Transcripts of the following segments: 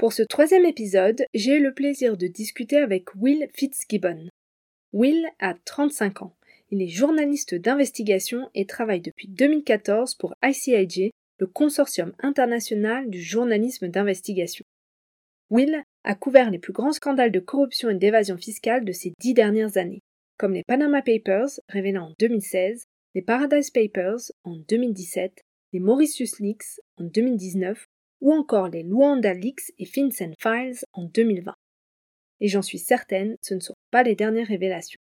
Pour ce troisième épisode, j'ai eu le plaisir de discuter avec Will Fitzgibbon. Will a 35 ans. Il est journaliste d'investigation et travaille depuis 2014 pour ICIJ, le consortium international du journalisme d'investigation. Will a couvert les plus grands scandales de corruption et d'évasion fiscale de ces dix dernières années, comme les Panama Papers, révélés en 2016, les Paradise Papers en 2017, les Mauritius Leaks en 2019 ou encore les Luanda Leaks et FinCEN Files en 2020. Et j'en suis certaine, ce ne sont pas les dernières révélations.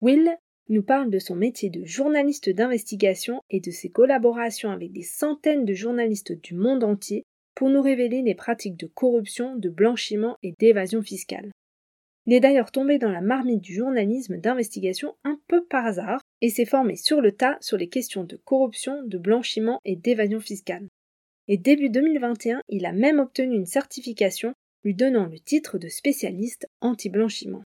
Will nous parle de son métier de journaliste d'investigation et de ses collaborations avec des centaines de journalistes du monde entier pour nous révéler les pratiques de corruption, de blanchiment et d'évasion fiscale. Il est d'ailleurs tombé dans la marmite du journalisme d'investigation un peu par hasard et s'est formé sur le tas sur les questions de corruption, de blanchiment et d'évasion fiscale et début 2021, il a même obtenu une certification lui donnant le titre de spécialiste anti-blanchiment.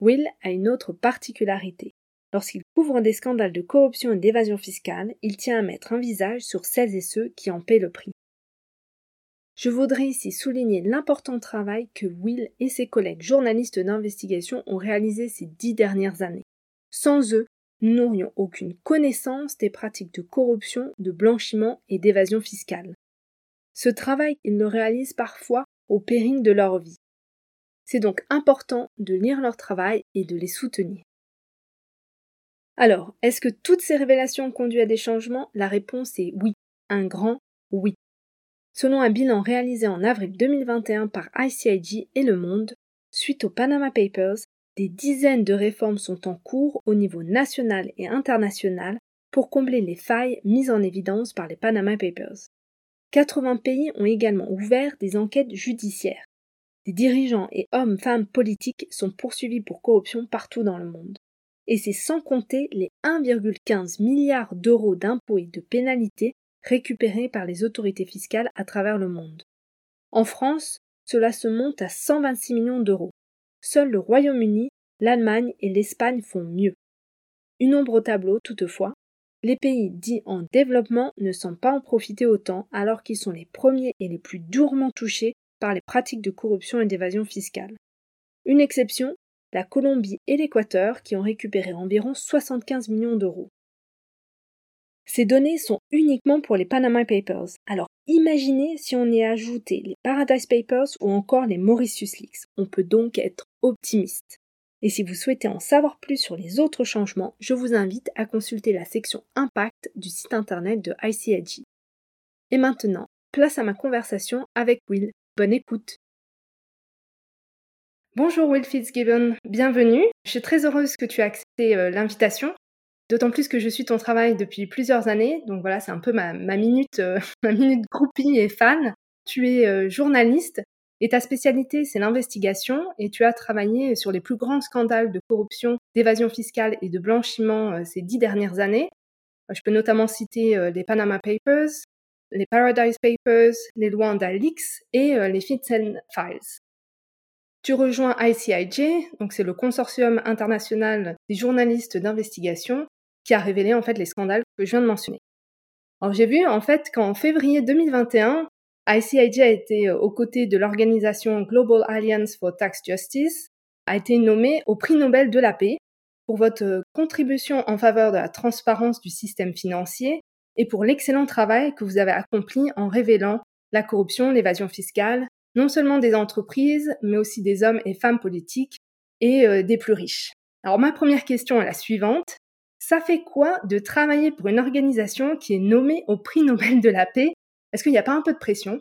Will a une autre particularité. Lorsqu'il couvre des scandales de corruption et d'évasion fiscale, il tient à mettre un visage sur celles et ceux qui en paient le prix. Je voudrais ici souligner l'important travail que Will et ses collègues journalistes d'investigation ont réalisé ces dix dernières années. Sans eux, n'aurions aucune connaissance des pratiques de corruption, de blanchiment et d'évasion fiscale. Ce travail, ils le réalisent parfois au péril de leur vie. C'est donc important de lire leur travail et de les soutenir. Alors, est-ce que toutes ces révélations ont conduit à des changements? La réponse est oui, un grand oui. Selon un bilan réalisé en avril 2021 par ICIG et Le Monde, suite aux Panama Papers, des dizaines de réformes sont en cours au niveau national et international pour combler les failles mises en évidence par les Panama Papers. 80 pays ont également ouvert des enquêtes judiciaires. Des dirigeants et hommes-femmes politiques sont poursuivis pour corruption partout dans le monde. Et c'est sans compter les 1,15 milliards d'euros d'impôts et de pénalités récupérés par les autorités fiscales à travers le monde. En France, cela se monte à 126 millions d'euros. Seuls le Royaume-Uni, l'Allemagne et l'Espagne font mieux. Une ombre au tableau, toutefois, les pays dits en développement ne sont pas en profiter autant alors qu'ils sont les premiers et les plus durement touchés par les pratiques de corruption et d'évasion fiscale. Une exception, la Colombie et l'Équateur qui ont récupéré environ 75 millions d'euros. Ces données sont uniquement pour les Panama Papers. Alors imaginez si on y ajoutait les Paradise Papers ou encore les Mauritius Leaks. On peut donc être optimiste. Et si vous souhaitez en savoir plus sur les autres changements, je vous invite à consulter la section Impact du site internet de ICIG. Et maintenant, place à ma conversation avec Will. Bonne écoute. Bonjour Will Fitzgibbon, bienvenue. Je suis très heureuse que tu aies accepté euh, l'invitation. D'autant plus que je suis ton travail depuis plusieurs années, donc voilà, c'est un peu ma, minute, euh, ma minute groupie et fan. Tu es euh, journaliste et ta spécialité, c'est l'investigation et tu as travaillé sur les plus grands scandales de corruption, d'évasion fiscale et de blanchiment euh, ces dix dernières années. Je peux notamment citer les Panama Papers, les Paradise Papers, les Luanda Leaks et les FinCEN Files. Tu rejoins ICIJ, donc c'est le consortium international des journalistes d'investigation, qui a révélé en fait les scandales que je viens de mentionner. Alors j'ai vu en fait qu'en février 2021, ICIJ a été euh, aux côtés de l'organisation Global Alliance for Tax Justice, a été nommé au prix Nobel de la paix pour votre euh, contribution en faveur de la transparence du système financier et pour l'excellent travail que vous avez accompli en révélant la corruption, l'évasion fiscale, non seulement des entreprises, mais aussi des hommes et femmes politiques et euh, des plus riches. Alors ma première question est la suivante. Ça fait quoi de travailler pour une organisation qui est nommée au prix Nobel de la paix? Est-ce qu'il n'y a pas un peu de pression?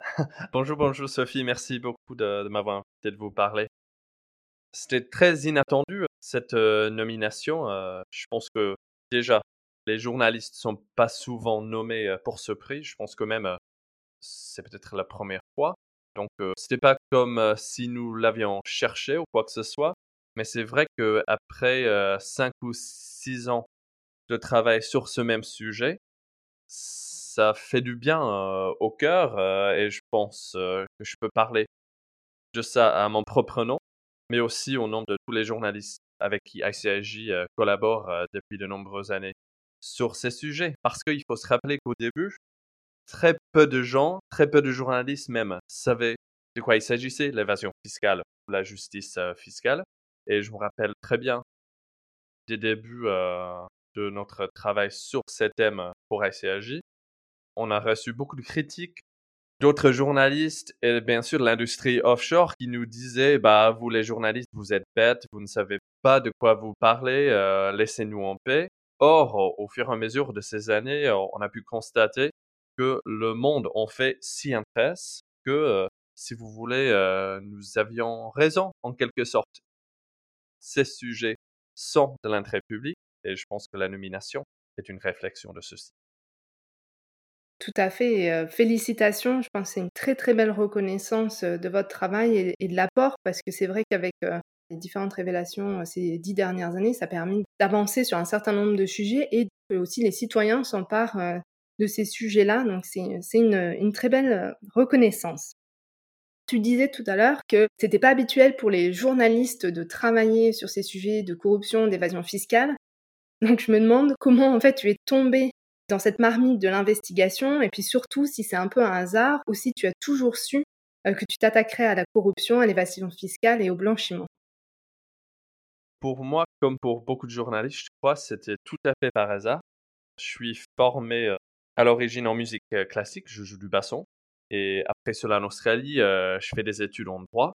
Bonjour, bonjour Sophie, merci beaucoup de, m'avoir invité de vous parler. C'était très inattendu cette euh, nomination. Euh, je pense que déjà, les journalistes ne sont pas souvent nommés euh, pour ce prix. Je pense que même c'est peut-être la première fois. Donc, ce c'était pas comme si nous l'avions cherché ou quoi que ce soit, mais c'est vrai qu'après cinq ou six ans de travail sur ce même sujet, ça fait du bien au cœur et je pense que je peux parler de ça à mon propre nom, mais aussi au nom de tous les journalistes avec qui ICIJ collabore depuis de nombreuses années sur ces sujets. Parce qu'il faut se rappeler qu'au début, très peu de gens, très peu de journalistes même, savaient de quoi il s'agissait, l'évasion fiscale ou la justice fiscale. Et je me rappelle très bien des débuts de notre travail sur ces thèmes pour ICAJ. On a reçu beaucoup de critiques d'autres journalistes et bien sûr l'industrie offshore qui nous disaient bah vous les journalistes vous êtes bêtes, vous ne savez pas de quoi vous parlez, euh, laissez-nous en paix. Or, au fur et à mesure de ces années, euh, on a pu constater que le monde en fait si intéresse que, euh, si vous voulez, nous avions raison en quelque sorte. Ces sujets sont de l'intérêt public et je pense que la nomination est une réflexion de ceci. Tout à fait. félicitations. Je pense que c'est une très très belle reconnaissance de votre travail et, de l'apport parce que c'est vrai qu'avec les différentes révélations ces dix dernières années, ça a permis d'avancer sur un certain nombre de sujets et que aussi les citoyens s'emparent de ces sujets-là. Donc c'est une, très belle reconnaissance. Tu disais tout à l'heure que c'était pas habituel pour les journalistes de travailler sur ces sujets de corruption, d'évasion fiscale. Donc je me demande comment en fait tu es tombé dans cette marmite de l'investigation et puis surtout si c'est un peu un hasard ou si tu as toujours su euh, que tu t'attaquerais à la corruption, à l'évasion fiscale et au blanchiment. Pour moi, comme pour beaucoup de journalistes, je crois, c'était tout à fait par hasard. Je suis formé euh, à l'origine en musique euh, classique, je joue du basson. Et après cela en Australie, je fais des études en droit.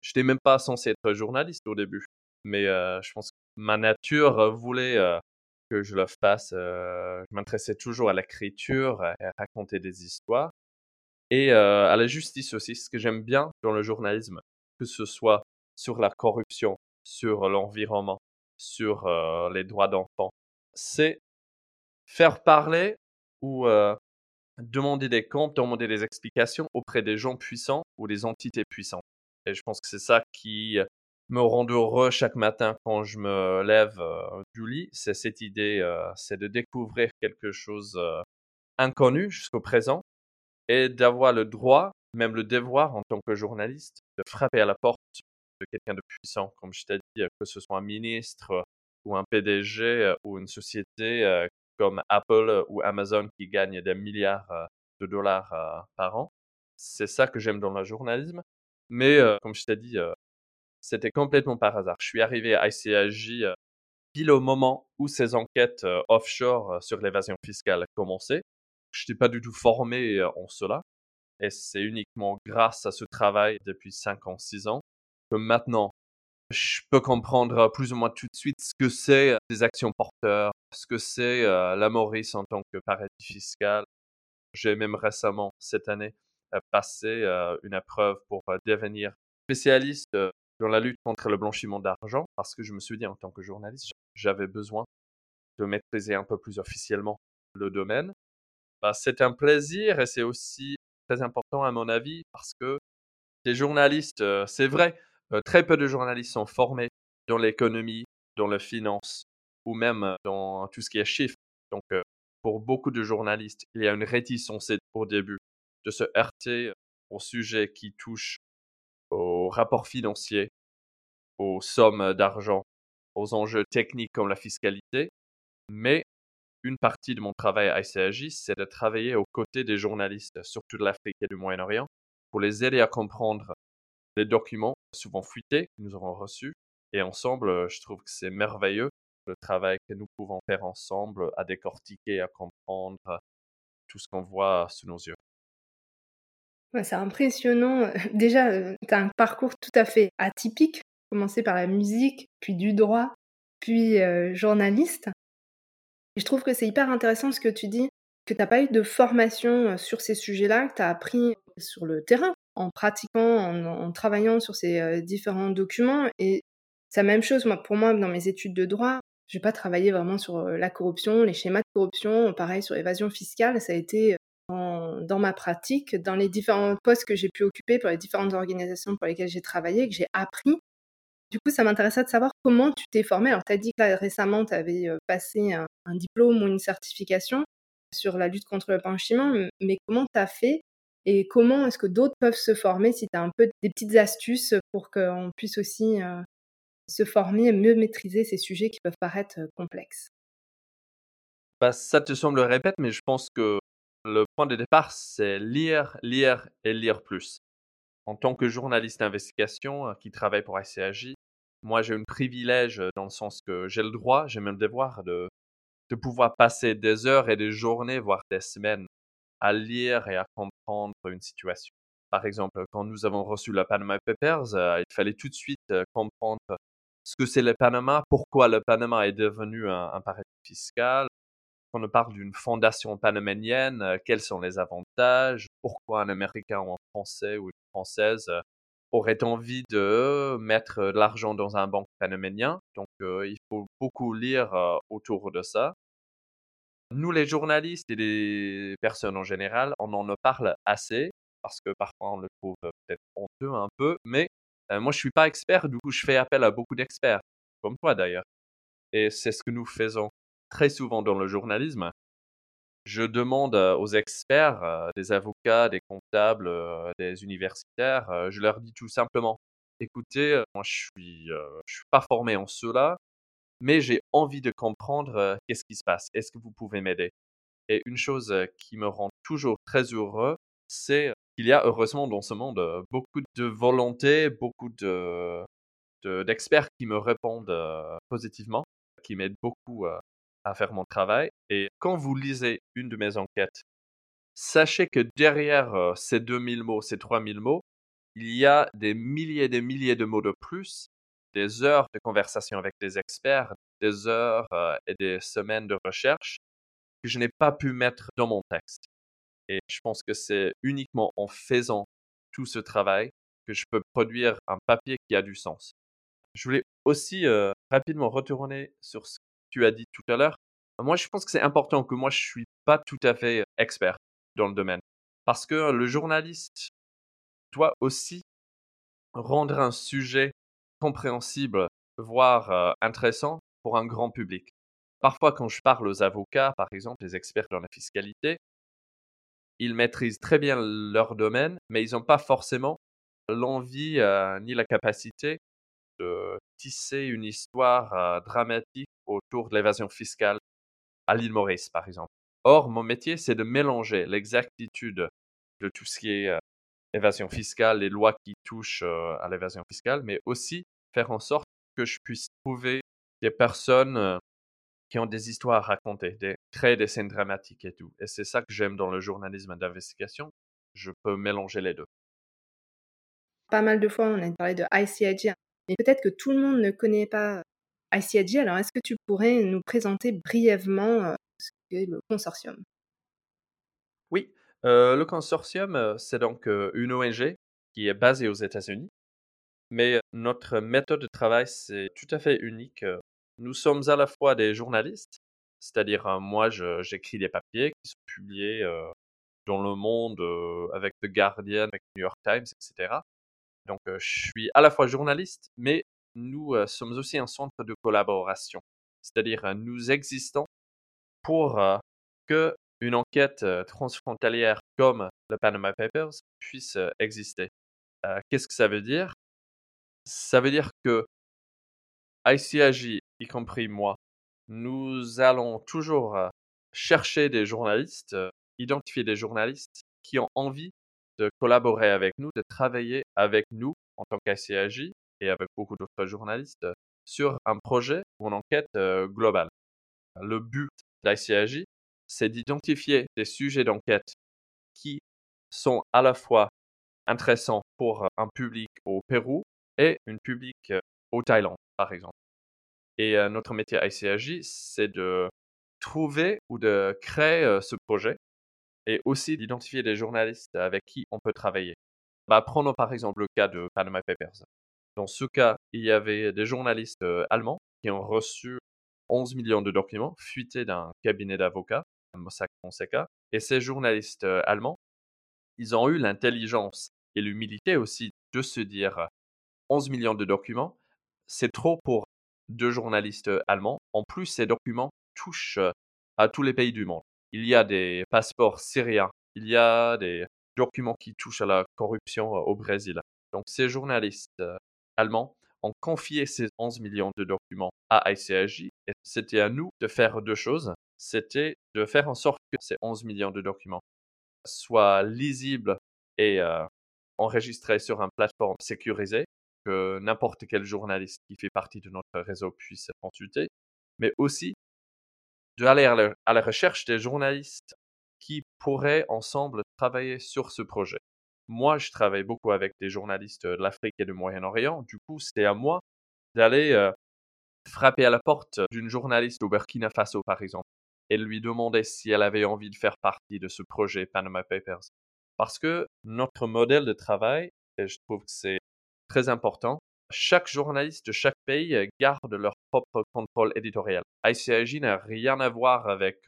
Je n'étais même pas censé être journaliste au début, mais je pense que ma nature voulait que je le fasse. je m'intéressais toujours à l'écriture, à, raconter des histoires et à la justice aussi. Ce que j'aime bien dans le journalisme, que ce soit sur la corruption, sur l'environnement, sur les droits d'enfants, c'est faire parler ou demander des comptes, demander des explications auprès des gens puissants ou des entités puissantes. Et je pense que c'est ça qui me rend heureux chaque matin quand je me lève du lit, c'est cette idée, c'est de découvrir quelque chose inconnu jusqu'au présent et d'avoir le droit, même le devoir en tant que journaliste, de frapper à la porte de quelqu'un de puissant, comme je t'ai dit, que ce soit un ministre ou un PDG ou une société comme Apple ou Amazon qui gagne des milliards de dollars par an. C'est ça que j'aime dans le journalisme. Mais comme je t'ai dit, c'était complètement par hasard. Je suis arrivé à ICAJ pile au moment où ces enquêtes offshore sur l'évasion fiscale commençaient. Je n'étais pas du tout formé en cela. Et c'est uniquement grâce à ce travail depuis 5 ans, 6 ans que maintenant, je peux comprendre plus ou moins tout de suite ce que c'est des actions porteurs, ce que c'est la Maurice en tant que paradis fiscal. J'ai même récemment, cette année, passé une épreuve pour devenir spécialiste dans la lutte contre le blanchiment d'argent parce que je me suis dit en tant que journaliste, j'avais besoin de maîtriser un peu plus officiellement le domaine. Bah, c'est un plaisir et c'est aussi très important à mon avis parce que les journalistes, c'est vrai, très peu de journalistes sont formés dans l'économie, dans la finance ou même dans tout ce qui est chiffres. Donc, pour beaucoup de journalistes, il y a une réticence au début de se heurter au sujet qui touche aux rapports financiers, aux sommes d'argent, aux enjeux techniques comme la fiscalité, mais une partie de mon travail à ICAJ, c'est de travailler aux côtés des journalistes, surtout de l'Afrique et du Moyen-Orient, pour les aider à comprendre les documents souvent fuités que nous avons reçus. Et ensemble, je trouve que c'est merveilleux le travail que nous pouvons faire ensemble à décortiquer, à comprendre tout ce qu'on voit sous nos yeux c'est impressionnant. Déjà, euh, tu as un parcours tout à fait atypique, commencé par la musique, puis du droit, puis euh, journaliste. Je trouve que c'est hyper intéressant ce que tu dis, que tu n'as pas eu de formation euh, sur ces sujets-là, que tu as appris sur le terrain, en pratiquant, en, travaillant sur ces différents documents. Et c'est la même chose moi, pour moi dans mes études de droit. Je n'ai pas travaillé vraiment sur la corruption, les schémas de corruption, pareil sur l'évasion fiscale. Ça a été dans, ma pratique, dans les différents postes que j'ai pu occuper pour les différentes organisations pour lesquelles j'ai travaillé, que j'ai appris. Du coup, ça m'intéressait de savoir comment tu t'es formé. Alors, tu as dit que récemment, tu avais euh, passé un, diplôme ou une certification sur la lutte contre le blanchiment, mais comment tu as fait et comment est-ce que d'autres peuvent se former si tu as un peu des petites astuces pour qu'on puisse aussi euh, se former et mieux maîtriser ces sujets qui peuvent paraître euh, complexes bah, Ça te semble répète, mais je pense que le point de départ, c'est lire, lire et lire plus. En tant que journaliste d'investigation euh, qui travaille pour ICAJ, moi j'ai un privilège euh, dans le sens que j'ai le droit, j'ai même le devoir de, pouvoir passer des heures et des journées, voire des semaines, à lire et à comprendre une situation. Par exemple, quand nous avons reçu la Panama Papers, il fallait tout de suite comprendre ce que c'est le Panama, pourquoi le Panama est devenu un, paradis fiscal, quand on parle d'une fondation panaménienne, euh, quels sont les avantages, pourquoi un Américain ou un Français ou une Française euh, aurait envie de mettre de l'argent dans un banque panaménien. Donc, euh, il faut beaucoup lire autour de ça. Nous, les journalistes et les personnes en général, on en parle assez parce que parfois on le trouve peut-être honteux un peu, mais moi je suis pas expert, du coup je fais appel à beaucoup d'experts, comme toi d'ailleurs. Et c'est ce que nous faisons très souvent dans le journalisme, je demande aux experts, des avocats, des comptables, des universitaires, je leur dis tout simplement, écoutez, moi je suis, je suis pas formé en cela, mais j'ai envie de comprendre qu'est-ce qui se passe. Est-ce que vous pouvez m'aider? Et une chose qui me rend toujours très heureux, c'est qu'il y a heureusement dans ce monde beaucoup de volonté, beaucoup de d'experts qui me répondent positivement, qui m'aident beaucoup à faire mon travail. Et quand vous lisez une de mes enquêtes, sachez que derrière euh, ces 2000 mots, ces 3000 mots, il y a des milliers et des milliers de mots de plus, des heures de conversation avec des experts, des heures euh, et des semaines de recherche que je n'ai pas pu mettre dans mon texte. Et je pense que c'est uniquement en faisant tout ce travail que je peux produire un papier qui a du sens. Je voulais aussi euh, rapidement retourner sur ce tu as dit tout à l'heure, moi je pense que c'est important que moi je suis pas tout à fait expert dans le domaine. Parce que le journaliste doit aussi rendre un sujet compréhensible, voire intéressant pour un grand public. Parfois, quand je parle aux avocats, par exemple, les experts dans la fiscalité, ils maîtrisent très bien leur domaine, mais ils n'ont pas forcément l'envie ni la capacité de tisser une histoire dramatique autour de l'évasion fiscale à l'île Maurice, par exemple. Or, mon métier, c'est de mélanger l'exactitude de tout ce qui est évasion fiscale, les lois qui touchent à l'évasion fiscale, mais aussi faire en sorte que je puisse trouver des personnes qui ont des histoires à raconter, des, créer des scènes dramatiques et tout. Et c'est ça que j'aime dans le journalisme d'investigation. Je peux mélanger les deux. Pas mal de fois, on a parlé de ICIG, mais peut-être que tout le monde ne connaît pas ICIG. Alors, est-ce que tu pourrais nous présenter brièvement euh, ce qu'est le consortium? Oui, euh, le consortium, euh, c'est donc une ONG qui est basée aux États-Unis, mais notre méthode de travail, c'est tout à fait unique. Nous sommes à la fois des journalistes, c'est-à-dire moi, j'écris des papiers qui sont publiés dans le monde avec The Guardian, avec New York Times, etc. Donc, je suis à la fois journaliste, mais nous sommes aussi un centre de collaboration. C'est-à-dire, nous existons pour que une enquête transfrontalière comme le Panama Papers puisse exister. Qu'est-ce que ça veut dire? Ça veut dire que ICAJ, y compris moi, nous allons toujours chercher des journalistes, identifier des journalistes qui ont envie de collaborer avec nous, de travailler avec nous en tant qu'ICAJ et avec beaucoup d'autres journalistes sur un projet ou une enquête globale. Le but d'ICAJ, c'est d'identifier des sujets d'enquête qui sont à la fois intéressants pour un public au Pérou et un public au Thaïlande, par exemple. Et notre métier ICAJ, c'est de trouver ou de créer ce projet et aussi d'identifier des journalistes avec qui on peut travailler. Bah, prenons par exemple le cas de Panama Papers. Dans ce cas, il y avait des journalistes allemands qui ont reçu 11 millions de documents fuités d'un cabinet d'avocats Mossack Fonseca. Et ces journalistes allemands, ils ont eu l'intelligence et l'humilité aussi de se dire 11 millions de documents, c'est trop pour deux journalistes allemands. En plus, ces documents touchent à tous les pays du monde. Il y a des passeports syriens, il y a des documents qui touchent à la corruption au Brésil. Donc ces journalistes allemands ont confié ces 11 millions de documents à ICAJ et c'était à nous de faire deux choses. C'était de faire en sorte que ces 11 millions de documents soient lisibles et enregistrés sur une plateforme sécurisée n'importe quel journaliste qui fait partie de notre réseau puisse consulter, mais aussi d'aller à, à la recherche des journalistes qui pourraient ensemble travailler sur ce projet. Moi, je travaille beaucoup avec des journalistes de l'Afrique et du Moyen-Orient. Du coup, c'était à moi d'aller frapper à la porte d'une journaliste au Burkina Faso, par exemple, et lui demander si elle avait envie de faire partie de ce projet Panama Papers. Parce que notre modèle de travail, et je trouve que c'est très important, chaque journaliste de chaque pays garde leur propre contrôle éditorial. ICIJ n'a rien à voir avec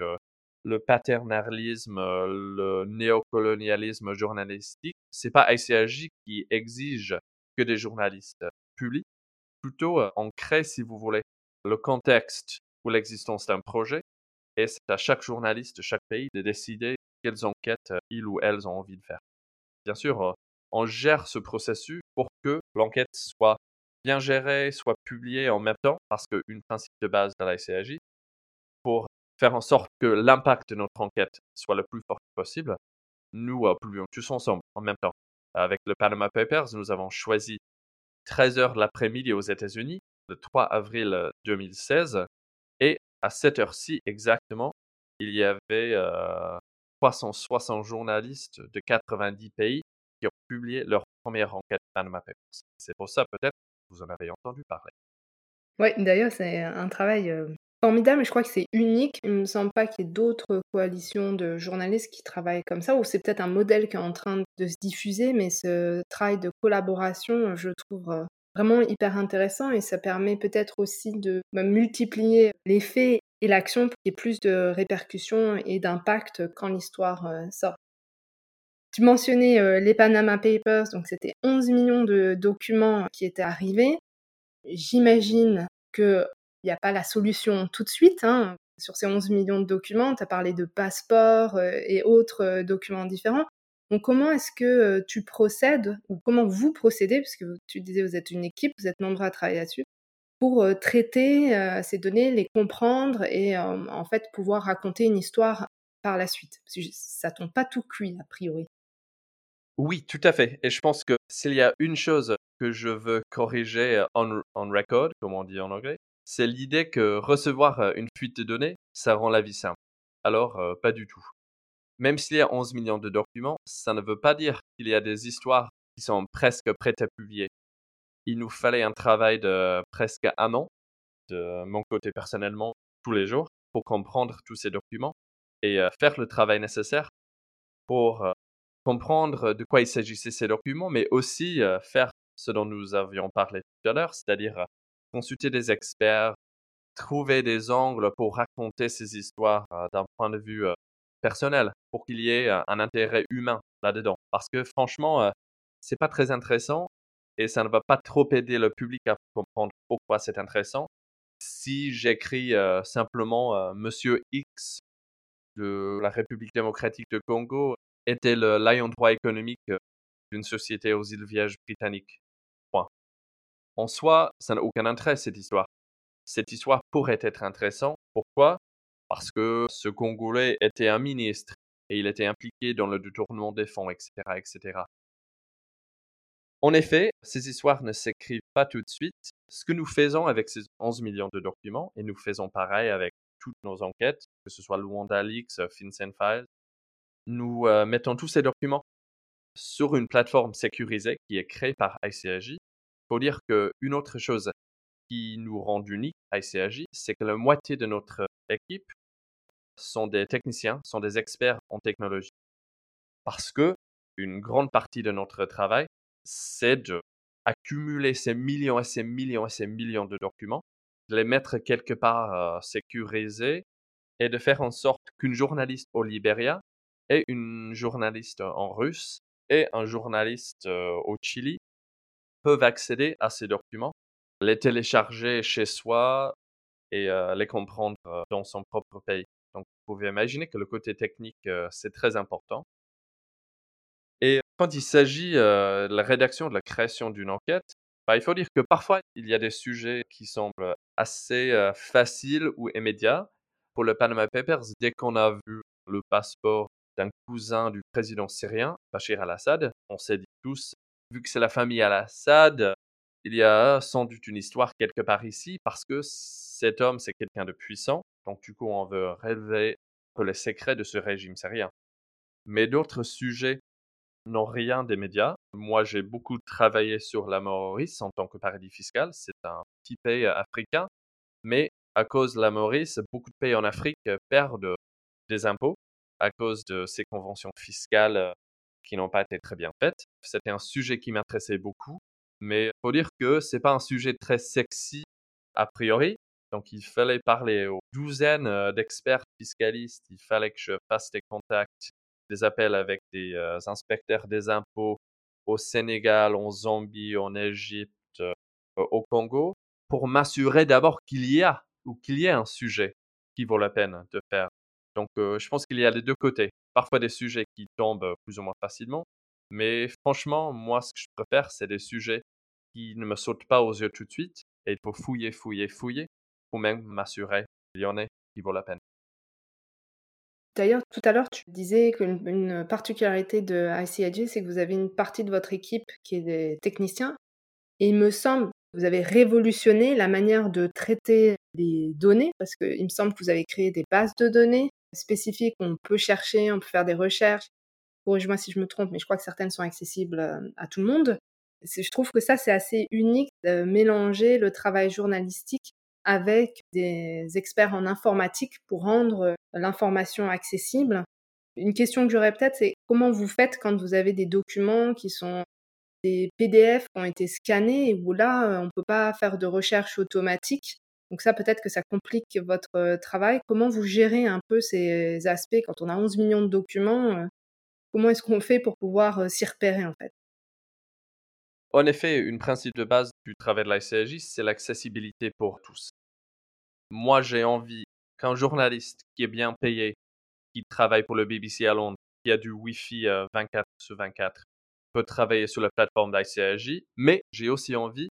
le paternalisme, le néocolonialisme journalistique. C'est pas ICIJ qui exige que des journalistes publient. Plutôt, on crée, si vous voulez, le contexte ou l'existence d'un projet et c'est à chaque journaliste de chaque pays de décider quelles enquêtes ils ou elles ont envie de faire. Bien sûr, on gère ce processus pour que l'enquête soit bien gérée, soit publiée en même temps, parce qu'une principe de base de la ICAJ, pour faire en sorte que l'impact de notre enquête soit le plus fort possible, nous publions tous ensemble en même temps. Avec le Panama Papers, nous avons choisi 13 heures l'après-midi aux États-Unis, le 3 avril 2016, et à cette heure-ci exactement, il y avait 360 journalistes de 90 pays qui ont publié leur première enquête Panama Papers. C'est pour ça peut-être que vous en avez entendu parler. Oui, d'ailleurs, c'est un travail formidable, mais je crois que c'est unique. Il ne me semble pas qu'il y ait d'autres coalitions de journalistes qui travaillent comme ça, ou c'est peut-être un modèle qui est en train de se diffuser, mais ce travail de collaboration, je trouve vraiment hyper intéressant et ça permet peut-être aussi de bah, multiplier l'effet et l'action pour qu'il y ait plus de répercussions et d'impact quand l'histoire sort. Tu mentionnais les Panama Papers, donc c'était 11 millions de documents qui étaient arrivés. J'imagine qu'il n'y a pas la solution tout de suite. Hein. Sur ces 11 millions de documents, tu as parlé de passeports et autres documents différents. Donc comment est-ce que tu procèdes, ou comment vous procédez, puisque tu disais vous êtes une équipe, vous êtes nombreux à travailler là-dessus, pour traiter ces données, les comprendre et en fait pouvoir raconter une histoire par la suite? Parce que ça tombe pas tout cuit, a priori. Oui, tout à fait. Et je pense que s'il y a une chose que je veux corriger on, on record, comme on dit en anglais, c'est l'idée que recevoir une fuite de données, ça rend la vie simple. Alors, pas du tout. Même s'il y a 11 millions de documents, ça ne veut pas dire qu'il y a des histoires qui sont presque prêtes à publier. Il nous fallait un travail de presque un an, de mon côté personnellement, tous les jours, pour comprendre tous ces documents et faire le travail nécessaire pour comprendre de quoi il s'agissait ces documents, mais aussi faire ce dont nous avions parlé tout à l'heure, c'est-à-dire consulter des experts, trouver des angles pour raconter ces histoires d'un point de vue personnel pour qu'il y ait un intérêt humain là-dedans. Parce que franchement, c'est pas très intéressant et ça ne va pas trop aider le public à comprendre pourquoi c'est intéressant. Si j'écris simplement Monsieur X de la République démocratique de Congo était le lion droit économique d'une société aux îles Vierges britanniques. En soi, ça n'a aucun intérêt cette histoire. Cette histoire pourrait être intéressante. Pourquoi? Parce que ce Congolais était un ministre et il était impliqué dans le détournement des fonds, etc., etc. En effet, ces histoires ne s'écrivent pas tout de suite. Ce que nous faisons avec ces 11 millions de documents, et nous faisons pareil avec toutes nos enquêtes, que ce soit Luanda Leaks, FinCEN Files, nous euh, mettons tous ces documents sur une plateforme sécurisée qui est créée par ICAJ. Pour dire qu'une autre chose qui nous rend unique à ICAJ, c'est que la moitié de notre équipe sont des techniciens, sont des experts en technologie. Parce que une grande partie de notre travail, c'est d'accumuler ces millions et ces millions et ces millions de documents, de les mettre quelque part euh, sécurisés est de faire en sorte qu'une journaliste au Libéria et une journaliste en russe et un journaliste au Chili peuvent accéder à ces documents, les télécharger chez soi et les comprendre dans son propre pays. Donc, vous pouvez imaginer que le côté technique, c'est très important. Et quand il s'agit de la rédaction, de la création d'une enquête, bah, il faut dire que parfois, il y a des sujets qui semblent assez faciles ou immédiats. Pour le Panama Papers, dès qu'on a vu le passeport d'un cousin du président syrien, Bachir al-Assad, on s'est dit tous, vu que c'est la famille al-Assad, il y a sans doute une histoire quelque part ici, parce que cet homme, c'est quelqu'un de puissant, donc du coup, on veut révéler un peu les secrets de ce régime syrien. Mais d'autres sujets n'ont rien des médias. Moi, j'ai beaucoup travaillé sur la Maurice en tant que paradis fiscal. C'est un petit pays africain, mais à cause de la Maurice, beaucoup de pays en Afrique perdent des impôts à cause de ces conventions fiscales qui n'ont pas été très bien faites. C'était un sujet qui m'intéressait beaucoup, mais faut dire que c'est pas un sujet très sexy a priori. Donc il fallait parler aux douzaines d'experts fiscalistes, il fallait que je fasse des contacts, des appels avec des inspecteurs des impôts au Sénégal, en Zambie, en Égypte, au Congo, pour m'assurer d'abord qu'il y a ou qu'il y ait un sujet qui vaut la peine de faire. Donc je pense qu'il y a les deux côtés. Parfois des sujets qui tombent plus ou moins facilement, mais franchement, moi ce que je préfère, c'est des sujets qui ne me sautent pas aux yeux tout de suite, et il faut fouiller, fouiller, fouiller, pour même m'assurer qu'il y en ait qui vaut la peine. D'ailleurs, tout à l'heure, tu disais qu'une particularité de ICIG, c'est que vous avez une partie de votre équipe qui est des techniciens. Et il me semble que vous avez révolutionné la manière de traiter les données, parce qu'il me semble que vous avez créé des bases de données spécifiques on peut chercher, on peut faire des recherches. Corrige-moi si je me trompe, mais je crois que certaines sont accessibles euh, à tout le monde. Je trouve que ça, c'est assez unique de mélanger le travail journalistique avec des experts en informatique pour rendre euh, l'information accessible. Une question que j'aurais peut-être, c'est comment vous faites quand vous avez des documents qui sont des PDF qui ont été scannés et où là, euh, on ne peut pas faire de recherche automatique. Donc ça, peut-être que ça complique votre euh, travail. Comment vous gérez un peu ces aspects quand on a 11 millions de documents Comment est-ce qu'on fait pour pouvoir s'y repérer en fait? En effet, une principe de base du travail de la c'est l'accessibilité pour tous. Moi, j'ai envie qu'un journaliste qui est bien payé, qui travaille pour le BBC à Londres, qui a du Wi-Fi 24 euh, sur 24, peut travailler sur la plateforme d'ICAJ, mais j'ai aussi envie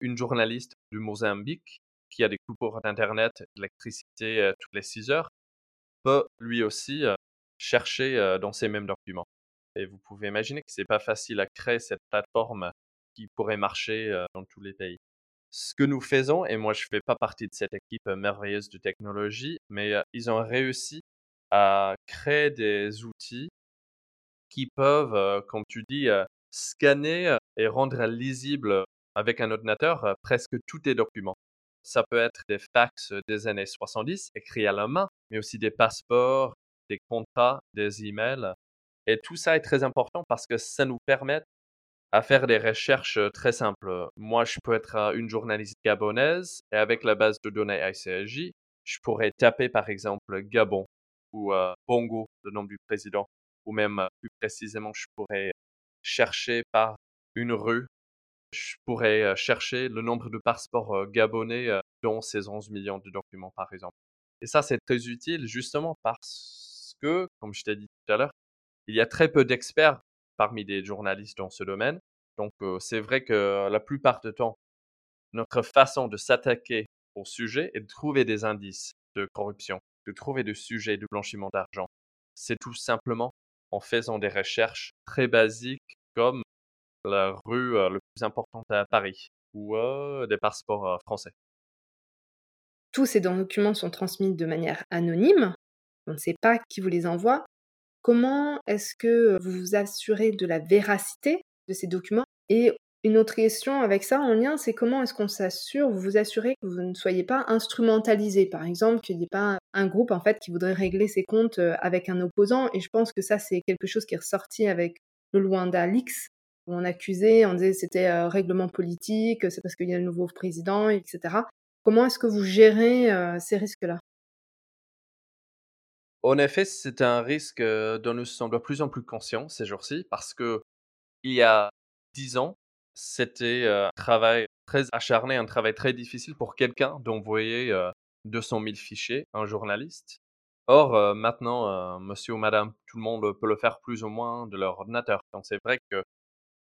qu'une journaliste du Mozambique, qui a des coupures d'Internet, d'électricité euh, toutes les 6 heures, peut lui aussi euh, chercher dans ces mêmes documents. Et vous pouvez imaginer que c'est pas facile à créer cette plateforme qui pourrait marcher dans tous les pays. Ce que nous faisons, et moi je fais pas partie de cette équipe merveilleuse de technologie, mais ils ont réussi à créer des outils qui peuvent, comme tu dis, scanner et rendre lisible avec un ordinateur presque tous tes documents. Ça peut être des fax des années 70 écrits à la main, mais aussi des passeports, des contrats, des emails, et tout ça est très important parce que ça nous permet à faire des recherches très simples. Moi, je peux être une journaliste gabonaise et avec la base de données ICRJ, je pourrais taper par exemple Gabon ou Bongo, le nom du président, ou même plus précisément, je pourrais chercher par une rue. Je pourrais chercher le nombre de passeports gabonais dans ces 11 millions de documents, par exemple. Et ça, c'est très utile justement parce que, comme je t'ai dit tout à l'heure, il y a très peu d'experts parmi les journalistes dans ce domaine. Donc, c'est vrai que la plupart du temps, notre façon de s'attaquer au sujet est de trouver des indices de corruption, de trouver des sujets de blanchiment d'argent. C'est tout simplement en faisant des recherches très basiques comme la rue le plus importante à Paris ou des passeports français. Tous ces documents sont transmis de manière anonyme. On ne sait pas qui vous les envoie. Comment est-ce que vous vous assurez de la véracité de ces documents? Et une autre question avec ça en lien, c'est comment est-ce qu'on s'assure, vous vous assurez que vous ne soyez pas instrumentalisé, par exemple, qu'il n'y ait pas un groupe en fait qui voudrait régler ses comptes avec un opposant. Et je pense que ça, c'est quelque chose qui est ressorti avec le Luanda Leaks, on accusait, on disait c'était règlement politique, c'est parce qu'il y a le nouveau président, etc. Comment est-ce que vous gérez ces risques-là? En effet, c'est un risque dont nous sommes de plus en plus conscients ces jours-ci parce que il y a dix ans, c'était un travail très acharné, un travail très difficile pour quelqu'un d'envoyer 200 000 fichiers, un journaliste. Or, maintenant, monsieur ou madame, tout le monde peut le faire plus ou moins de leur ordinateur. Donc c'est vrai que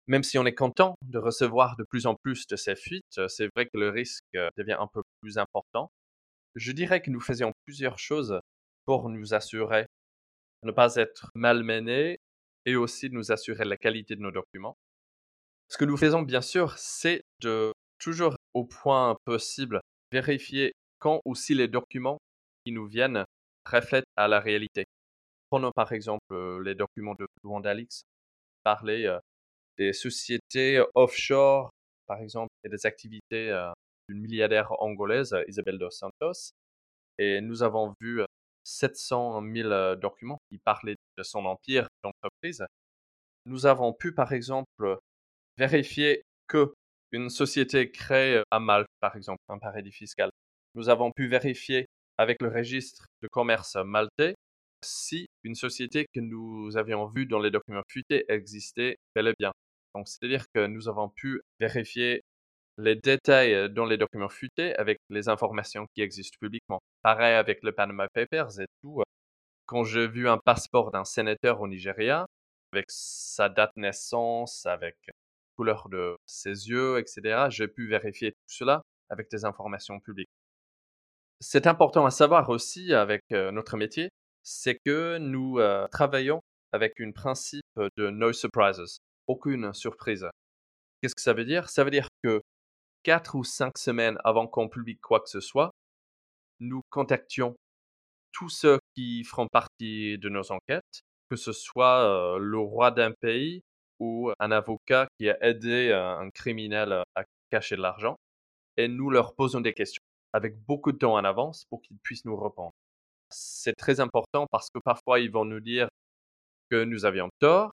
même si on est content de recevoir de plus en plus de ces fuites, c'est vrai que le risque devient un peu plus important. Je dirais que nous faisions plusieurs choses pour nous assurer de ne pas être malmenés et aussi de nous assurer la qualité de nos documents. Ce que nous faisons, bien sûr, c'est de toujours au point possible vérifier quand ou si les documents qui nous viennent reflètent à la réalité. Prenons par exemple les documents de Wandalix, parler des sociétés offshore, par exemple, et des activités d'une milliardaire angolaise, Isabelle dos Santos. Et nous avons vu 700 000 documents qui parlaient de son empire d'entreprise. Nous avons pu, par exemple, vérifier que une société créée à Malte, par exemple, un paradis fiscal. Nous avons pu vérifier avec le registre de commerce maltais si une société que nous avions vue dans les documents fuités existait bel et bien. Donc, c'est-à-dire que nous avons pu vérifier les détails dans les documents fuités avec les informations qui existent publiquement. Pareil avec le Panama Papers et tout. Quand j'ai vu un passeport d'un sénateur au Nigeria, avec sa date de naissance, avec la couleur de ses yeux, etc., j'ai pu vérifier tout cela avec des informations publiques. C'est important à savoir aussi avec notre métier, c'est que nous travaillons avec un principe de no surprises aucune surprise. Qu'est-ce que ça veut dire? Ça veut dire que quatre ou cinq semaines avant qu'on publie quoi que ce soit, nous contactions tous ceux qui feront partie de nos enquêtes, que ce soit le roi d'un pays ou un avocat qui a aidé un criminel à cacher de l'argent, et nous leur posons des questions avec beaucoup de temps en avance pour qu'ils puissent nous répondre. C'est très important parce que parfois ils vont nous dire que nous avions tort,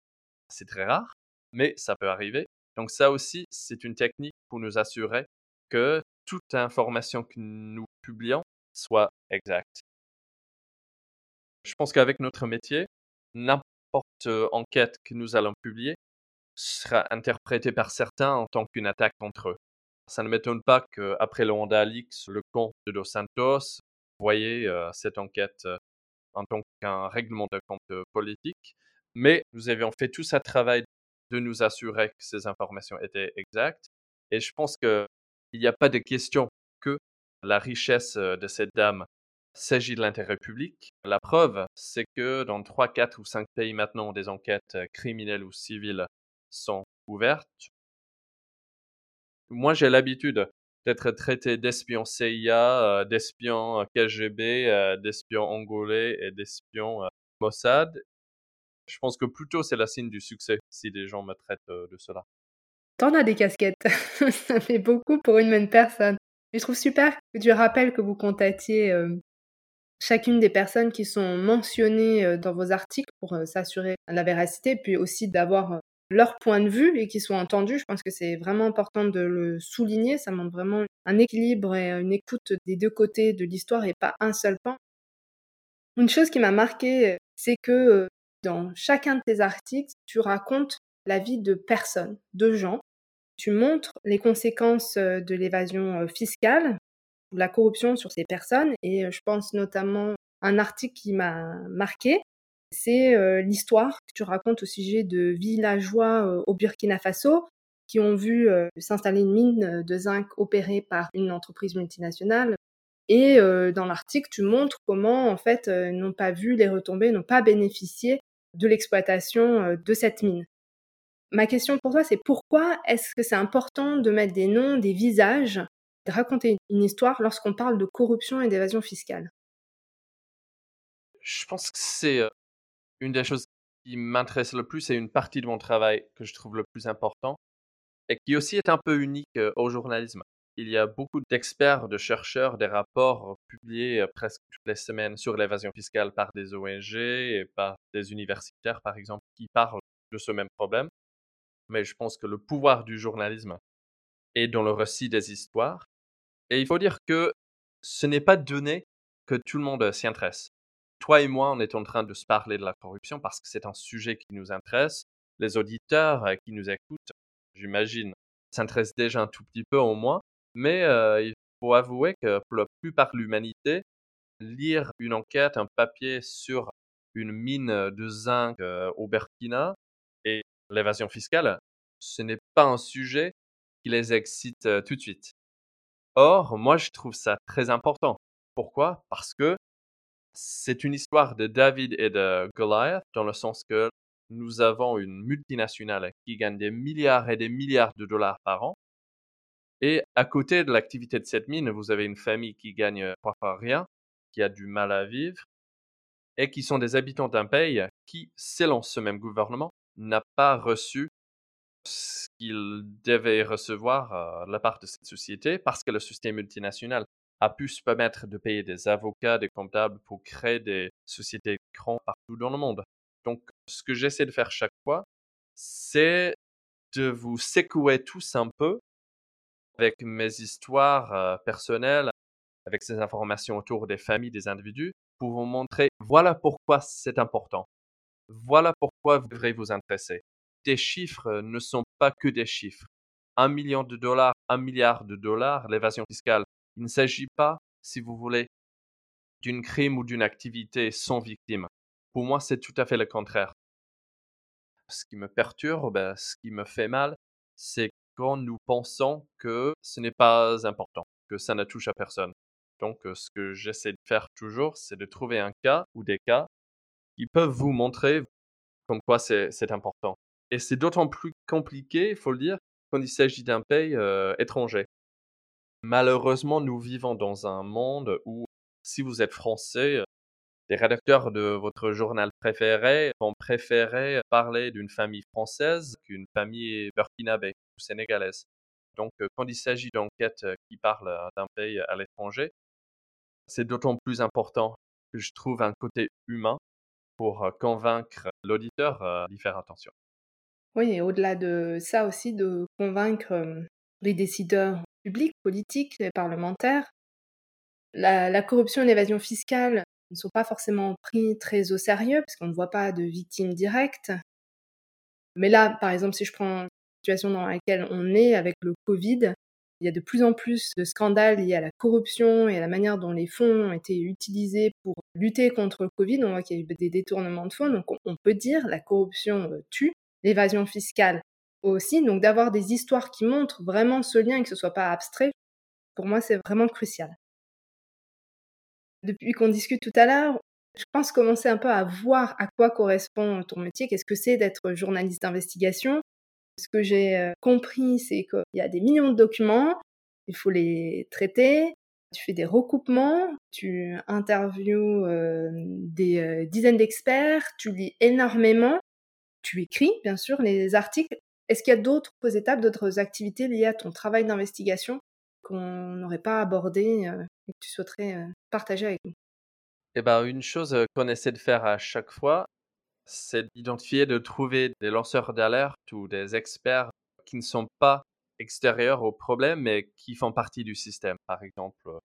c'est très rare, mais ça peut arriver. Donc ça aussi, c'est une technique pour nous assurer que toute information que nous publions soit exacte. Je pense qu'avec notre métier, n'importe enquête que nous allons publier sera interprétée par certains en tant qu'une attaque contre eux. Ça ne m'étonne pas qu'après le Honda Alix, le compte de Dos Santos, voyez cette enquête en tant qu'un règlement de compte politique. Mais nous avions fait tout ce travail de nous assurer que ces informations étaient exactes. Et je pense qu'il n'y a pas de question que la richesse de cette dame s'agit de l'intérêt public. La preuve, c'est que dans 3, 4 ou 5 pays maintenant, des enquêtes criminelles ou civiles sont ouvertes. Moi, j'ai l'habitude d'être traité d'espion CIA, d'espion KGB, d'espion angolais et d'espion Mossad. Je pense que plutôt c'est la signe du succès si des gens me traitent de cela. T'en as des casquettes. ça fait beaucoup pour une même personne. je trouve super que tu rappelles que vous contactiez chacune des personnes qui sont mentionnées dans vos articles pour s'assurer la véracité, puis aussi d'avoir leur point de vue et qu'ils soient entendus. Je pense que c'est vraiment important de le souligner. Ça montre vraiment un équilibre et une écoute des deux côtés de l'histoire et pas un seul pan. Une chose qui m'a marqué, c'est que dans chacun de tes articles, tu racontes la vie de personnes, de gens. Tu montres les conséquences euh, de l'évasion euh, fiscale, de la corruption sur ces personnes. Et euh, je pense notamment à un article qui m'a marqué. C'est l'histoire que tu racontes au sujet de villageois au Burkina Faso qui ont vu s'installer une mine de zinc opérée par une entreprise multinationale. Et dans l'article, tu montres comment, en fait, n'ont pas vu les retombées, n'ont pas bénéficié de l'exploitation euh, de cette mine. Ma question pour toi, c'est pourquoi est-ce que c'est important de mettre des noms, des visages, de raconter une histoire lorsqu'on parle de corruption et d'évasion fiscale? Je pense que c'est euh, une des choses qui m'intéresse le plus et une partie de mon travail que je trouve le plus important et qui aussi est un peu unique euh, au journalisme. Il y a beaucoup d'experts, de chercheurs, des rapports publiés presque toutes les semaines sur l'évasion fiscale par des ONG et par des universitaires, par exemple, qui parlent de ce même problème. Mais je pense que le pouvoir du journalisme est dans le récit des histoires. Et il faut dire que ce n'est pas donné que tout le monde s'y intéresse. toi et moi, on est en train de se parler de la corruption parce que c'est un sujet qui nous intéresse. Les auditeurs qui nous écoutent, j'imagine, s'intéressent déjà un tout petit peu au moins. Mais il faut avouer que pour la plupart de l'humanité, lire une enquête, un papier sur une mine de zinc au Burkina et l'évasion fiscale, ce n'est pas un sujet qui les excite tout de suite. Or, moi, je trouve ça très important. Pourquoi? Parce que c'est une histoire de David et de Goliath, dans le sens que nous avons une multinationale qui gagne des milliards et des milliards de dollars par an. Et à côté de l'activité de cette mine, vous avez une famille qui gagne parfois rien, qui a du mal à vivre, et qui sont des habitants d'un pays qui, selon ce même gouvernement, n'a pas reçu ce qu'il devait recevoir de la part de cette société parce que le système multinational a pu se permettre de payer des avocats, des comptables pour créer des sociétés grandes partout dans le monde. Donc, ce que j'essaie de faire chaque fois, c'est de vous secouer tous un peu avec mes histoires personnelles, avec ces informations autour des familles, des individus, pour vous montrer voilà pourquoi c'est important. Voilà pourquoi vous devrez vous intéresser. Des chiffres ne sont pas que des chiffres. Un million de dollars, un milliard de dollars, l'évasion fiscale. Il ne s'agit pas, si vous voulez, d'une crime ou d'une activité sans victime. Pour moi, c'est tout à fait le contraire. Ce qui me perturbe, ben, ce qui me fait mal, c'est quand nous pensons que ce n'est pas important, que ça ne touche à personne. Donc, ce que j'essaie de faire toujours, c'est de trouver un cas ou des cas qui peuvent vous montrer comme quoi c'est important. Et c'est d'autant plus compliqué, il faut le dire, quand il s'agit d'un pays étranger. Malheureusement, nous vivons dans un monde où, si vous êtes français, les rédacteurs de votre journal préféré vont préférer parler d'une famille française qu'une famille burkinabé sénégalaise. Donc, quand il s'agit d'enquêtes qui parlent d'un pays à l'étranger, c'est d'autant plus important que je trouve un côté humain pour convaincre l'auditeur d'y faire attention. Oui, et au-delà de ça aussi, de convaincre les décideurs publics, politiques et parlementaires. La, corruption et l'évasion fiscale ne sont pas forcément pris très au sérieux parce qu'on ne voit pas de victimes directes. Mais là, par exemple, si je prends la situation dans laquelle on est avec le Covid, il y a de plus en plus de scandales liés à la corruption et à la manière dont les fonds ont été utilisés pour lutter contre le Covid. On voit qu'il y a eu des détournements de fonds. Donc on peut dire la corruption euh, tue, l'évasion fiscale aussi. Donc d'avoir des histoires qui montrent vraiment ce lien et que ce soit pas abstrait, pour moi c'est vraiment crucial. Depuis qu'on discute tout à l'heure, je pense commencer un peu à voir à quoi correspond ton métier, qu'est-ce que c'est d'être journaliste d'investigation, ce que j'ai euh, compris, c'est qu'il y a des millions de documents, il faut les traiter, tu fais des recoupements, tu interviews euh, des euh, dizaines d'experts, tu lis énormément, tu écris bien sûr les articles. Est-ce qu'il y a d'autres étapes, d'autres activités liées à ton travail d'investigation qu'on n'aurait pas abordé et que tu souhaiterais partager avec nous? Eh ben, une chose qu'on essaie de faire à chaque fois, c'est d'identifier, de trouver des lanceurs d'alerte ou des experts qui ne sont pas extérieurs au problème, mais qui font partie du système. Par exemple,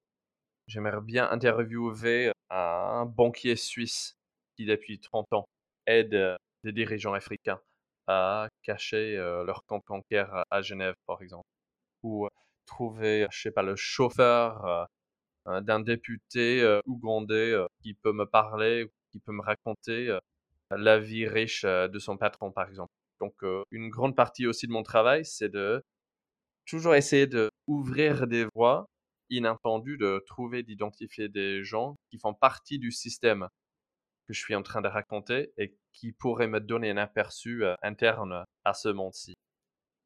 j'aimerais bien interviewer un banquier suisse qui, depuis 30 ans, aide des dirigeants africains à cacher leur compte bancaire à Genève, par exemple. Ou trouver, je sais pas, le chauffeur d'un député ougandais qui peut me parler, qui peut me raconter la vie riche de son patron, par exemple. Donc, une grande partie aussi de mon travail, c'est de toujours essayer de ouvrir des voies inattendues, de trouver, d'identifier des gens qui font partie du système que je suis en train de raconter et qui pourraient me donner un aperçu interne à ce monde-ci.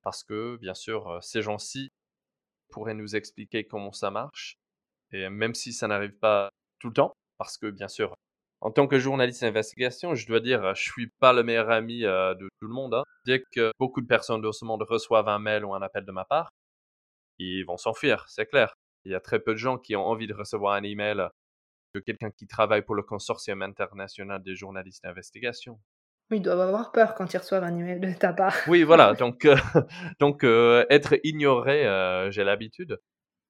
Parce que, bien sûr, ces gens-ci pourraient nous expliquer comment ça marche. Et même si ça n'arrive pas tout le temps, parce que, bien sûr, en tant que journaliste d'investigation, je dois dire, je suis pas le meilleur ami euh, de tout le monde. Hein. Dès que beaucoup de personnes de ce monde reçoivent un mail ou un appel de ma part, ils vont s'enfuir, c'est clair. Il y a très peu de gens qui ont envie de recevoir un email de quelqu'un qui travaille pour le consortium international des journalistes d'investigation. Oui, ils doivent avoir peur quand ils reçoivent un email de ta part. Oui, voilà. Donc, euh, donc euh, être ignoré, j'ai l'habitude.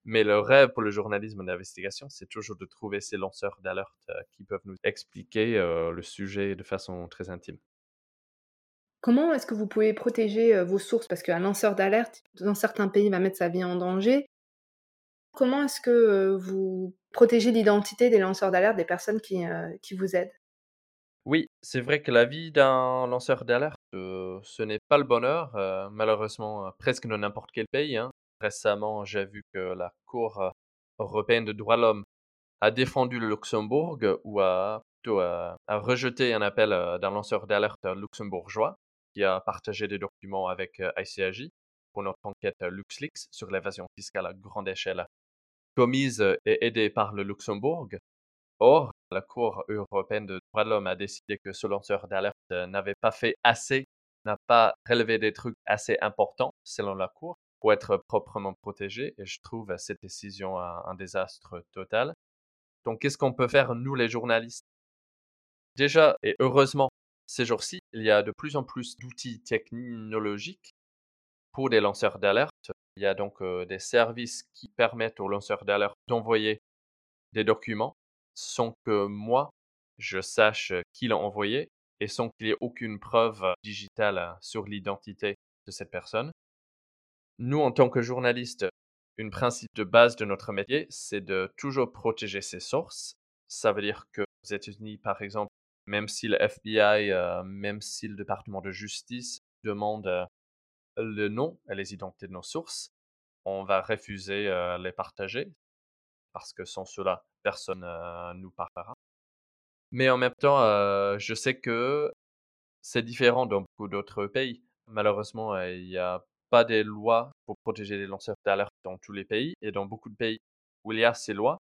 Mais le rêve pour le journalisme d'investigation, c'est toujours de trouver ces lanceurs d'alerte qui peuvent nous expliquer le sujet de façon très intime. Comment est-ce que vous pouvez protéger vos sources? Parce qu'un lanceur d'alerte, dans certains pays, va mettre sa vie en danger. Comment est-ce que vous protégez l'identité des lanceurs d'alerte, des personnes qui, qui vous aident? Oui, c'est vrai que la vie d'un lanceur d'alerte, ce n'est pas le bonheur, malheureusement, presque dans n'importe quel pays. Hein. Récemment, j'ai vu que la Cour européenne de droits de l'homme a défendu le Luxembourg ou a plutôt a rejeté un appel d'un lanceur d'alerte luxembourgeois qui a partagé des documents avec euh, ICAJ pour notre enquête euh, LuxLeaks sur l'évasion fiscale à grande échelle commise euh, et aidée par le Luxembourg. Or, la Cour européenne de droits de l'homme a décidé que ce lanceur d'alerte n'avait pas fait assez, n'a pas relevé des trucs assez importants, selon la Cour, pour être proprement protégé. Et je trouve cette décision un, désastre total. Donc, qu'est-ce qu'on peut faire, nous, les journalistes? Déjà, et heureusement, ces jours-ci, il y a de plus en plus d'outils technologiques pour des lanceurs d'alerte. Il y a donc des services qui permettent aux lanceurs d'alerte d'envoyer des documents sans que moi, je sache qui l'a envoyé et sans qu'il y ait aucune preuve digitale sur l'identité de cette personne. Nous, en tant que journalistes, une principe de base de notre métier, c'est de toujours protéger ses sources. Ça veut dire que aux États-Unis, par exemple, même si le FBI, euh, même si le département de justice demande euh, le nom et les identités de nos sources, on va refuser euh, les partager parce que sans cela, personne ne nous parlera. Mais en même temps, je sais que c'est différent dans beaucoup d'autres pays. Malheureusement, il n'y a pas des lois pour protéger les lanceurs d'alerte dans tous les pays. Et dans beaucoup de pays où il y a ces lois,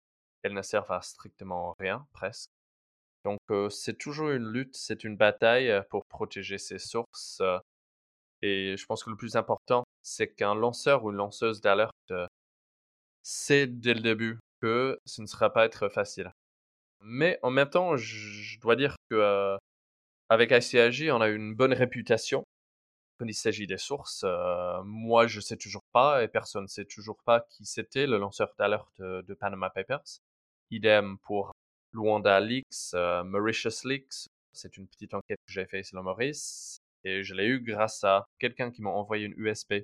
elles ne servent à strictement rien, presque. Donc, c'est toujours une lutte, c'est une bataille pour protéger ses sources. et je pense que le plus important, c'est qu'un lanceur ou une lanceuse d'alerte sait dès le début que ce ne sera pas être facile. Mais en même temps, je dois dire que avec ICAJ, on a une bonne réputation quand il s'agit des sources. moi, je sais toujours pas et personne ne sait toujours pas qui c'était le lanceur d'alerte de Panama Papers. Idem pour Luanda Leaks, euh, Mauritius Leaks. C'est une petite enquête que j'ai faite sur le Maurice et je l'ai eu grâce à quelqu'un qui m'a envoyé une USB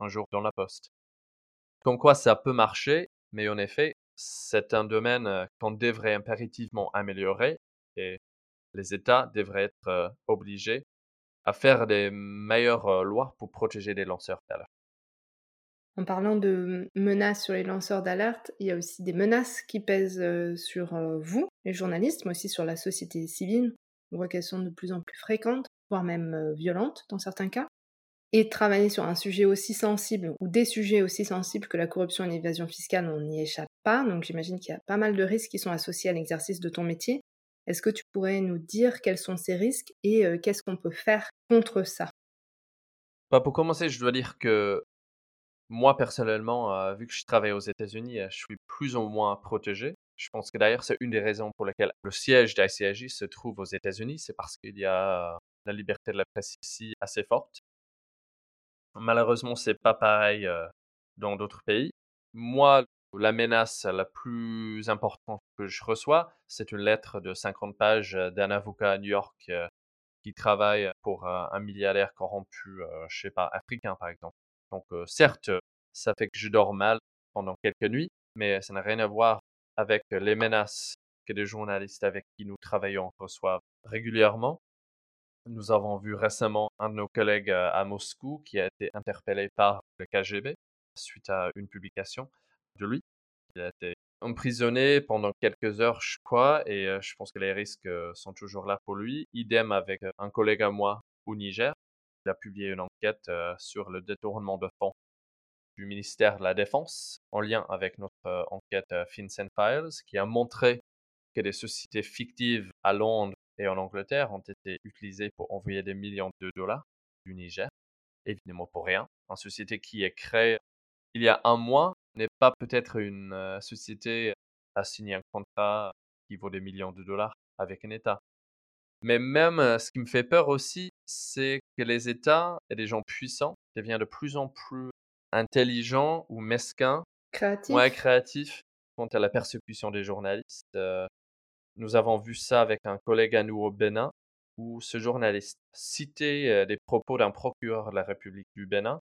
un jour dans la poste. Comme quoi ça peut marcher, mais en effet, c'est un domaine euh, qu'on devrait impérativement améliorer et les États devraient être euh, obligés à faire des meilleures lois pour protéger les lanceurs d'alerte. En parlant de menaces sur les lanceurs d'alerte, il y a aussi des menaces qui pèsent sur vous, les journalistes, mais aussi sur la société civile. On voit qu'elles sont de plus en plus fréquentes, voire même violentes dans certains cas. Et travailler sur un sujet aussi sensible ou des sujets aussi sensibles que la corruption et l'évasion fiscale, on n'y échappe pas. Donc j'imagine qu'il y a pas mal de risques qui sont associés à l'exercice de ton métier. Est-ce que tu pourrais nous dire quels sont ces risques et qu'est-ce qu'on peut faire contre ça? Bah Pour commencer, je dois dire que moi, personnellement, euh, vu que je travaille aux États-Unis, euh, je suis plus ou moins protégé. Je pense que d'ailleurs, c'est une des raisons pour lesquelles le siège d'ICIJ se trouve aux États-Unis, c'est parce qu'il y a la liberté de la presse ici assez forte. Malheureusement, c'est pas pareil euh, dans d'autres pays. Moi, la menace la plus importante que je reçois, c'est une lettre de 50 pages d'un avocat à New York qui travaille pour un milliardaire corrompu, je sais pas, africain par exemple. Donc, certes, ça fait que je dors mal pendant quelques nuits, mais ça n'a rien à voir avec les menaces que des journalistes avec qui nous travaillons reçoivent régulièrement. Nous avons vu récemment un de nos collègues à Moscou qui a été interpellé par le KGB suite à une publication de lui. Il a été emprisonné pendant quelques heures, je crois, et je pense que les risques sont toujours là pour lui. Idem avec un collègue à moi au Niger il a publié une enquête euh, sur le détournement de fonds du ministère de la Défense en lien avec notre euh, enquête euh, FinCEN Files qui a montré que des sociétés fictives à Londres et en Angleterre ont été utilisées pour envoyer des millions de dollars du Niger, évidemment pour rien. Une société qui est créée il y a un mois n'est pas peut-être une société à signer un contrat qui vaut des millions de dollars avec un État. Mais même, ce qui me fait peur aussi, c'est que les États et les gens puissants deviennent de plus en plus intelligents ou mesquins créatif. Ouais, créatif quant à la persécution des journalistes. nous avons vu ça avec un collègue à nous au Bénin, où ce journaliste citait des propos d'un procureur de la République du Bénin,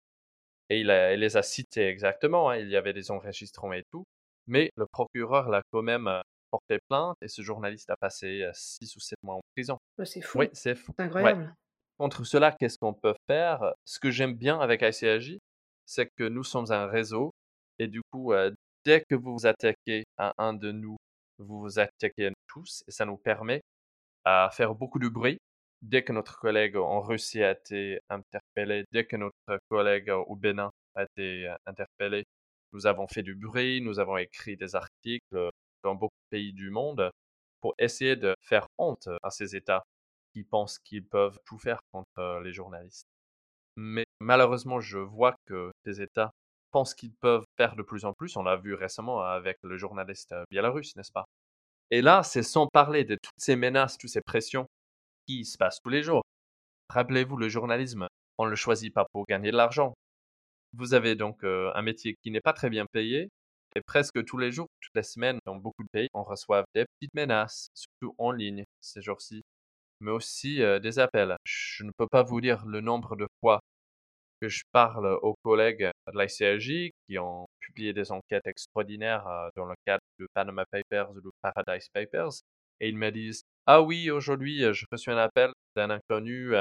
et il, les a cités exactement, hein, il y avait des enregistrements et tout, mais le procureur l'a quand même porté plainte et ce journaliste a passé 6 ou 7 mois en prison. Bah, c'est fou. Oui, c'est fou. incroyable. Contre cela, qu'est-ce qu'on peut faire? Ce que j'aime bien avec ICAJ, c'est que nous sommes un réseau et du coup, dès que vous vous attaquez à un de nous, vous vous attaquez à nous tous et ça nous permet à faire beaucoup de bruit. Dès que notre collègue en Russie a été interpellé, dès que notre collègue au Bénin a été interpellé, nous avons fait du bruit, nous avons écrit des articles dans beaucoup de pays du monde pour essayer de faire honte à ces États qui pensent qu'ils peuvent tout faire contre les journalistes. Mais malheureusement, je vois que ces États pensent qu'ils peuvent faire de plus en plus. On l'a vu récemment avec le journaliste biélorusse, n'est-ce pas? Et là, c'est sans parler de toutes ces menaces, toutes ces pressions qui se passent tous les jours. Rappelez-vous, le journalisme, on ne le choisit pas pour gagner de l'argent. Vous avez donc un métier qui n'est pas très bien payé, et presque tous les jours, toutes les semaines, dans beaucoup de pays, on reçoit des petites menaces, surtout en ligne ces jours-ci, mais aussi des appels. Je ne peux pas vous dire le nombre de fois que je parle aux collègues de l'ICRJ qui ont publié des enquêtes extraordinaires dans le cadre de Panama Papers ou de Paradise Papers, et ils me disent Ah oui, aujourd'hui, je reçu un appel d'un inconnu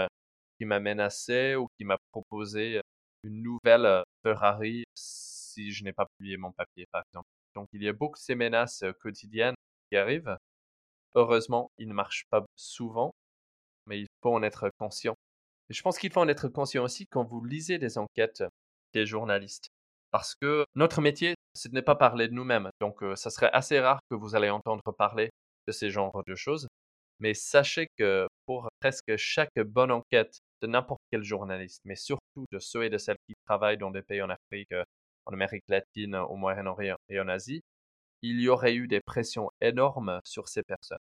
qui m'a menacé ou qui m'a proposé une nouvelle Ferrari si je n'ai pas publié mon papier, par exemple. Donc, il y a beaucoup de ces menaces quotidiennes qui arrivent. Heureusement, ils ne marchent pas souvent, mais il faut en être conscient. Et je pense qu'il faut en être conscient aussi quand vous lisez des enquêtes des journalistes. Parce que notre métier, ce n'est pas parler de nous-mêmes. Donc, ça serait assez rare que vous allez entendre parler de ces genres de choses. Mais sachez que pour presque chaque bonne enquête de n'importe quel journaliste, mais surtout de ceux et de celles qui travaillent dans des pays en Afrique, euh, en Amérique latine, au Moyen-Orient et en Asie, il y aurait eu des pressions énormes sur ces personnes.